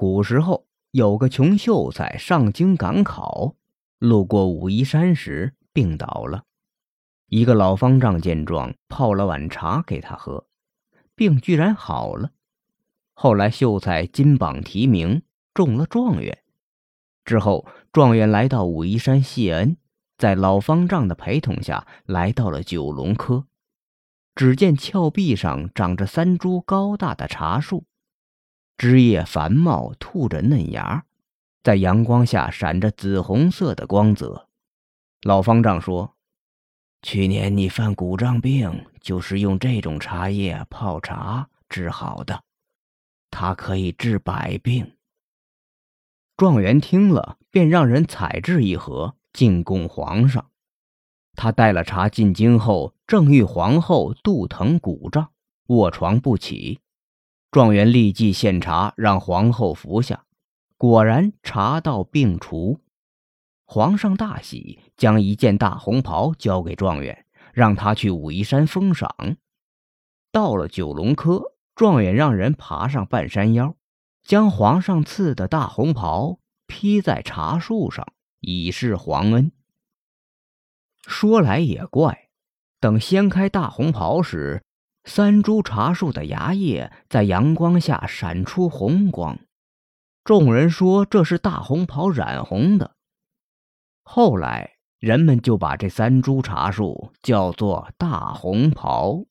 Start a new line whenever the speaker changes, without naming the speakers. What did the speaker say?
古时候有个穷秀才上京赶考，路过武夷山时病倒了。一个老方丈见状，泡了碗茶给他喝，病居然好了。后来秀才金榜题名，中了状元。之后，状元来到武夷山谢恩，在老方丈的陪同下来到了九龙科。只见峭壁上长着三株高大的茶树。枝叶繁茂，吐着嫩芽，在阳光下闪着紫红色的光泽。老方丈说：“去年你犯骨胀病，就是用这种茶叶泡茶治好的，它可以治百病。”状元听了，便让人采制一盒，进贡皇上。他带了茶进京后，正遇皇后肚疼骨胀，卧床不起。状元立即献茶让皇后服下，果然茶到病除。皇上大喜，将一件大红袍交给状元，让他去武夷山封赏。到了九龙科，状元让人爬上半山腰，将皇上赐的大红袍披在茶树上，以示皇恩。说来也怪，等掀开大红袍时。三株茶树的芽叶在阳光下闪出红光，众人说这是大红袍染红的。后来人们就把这三株茶树叫做大红袍。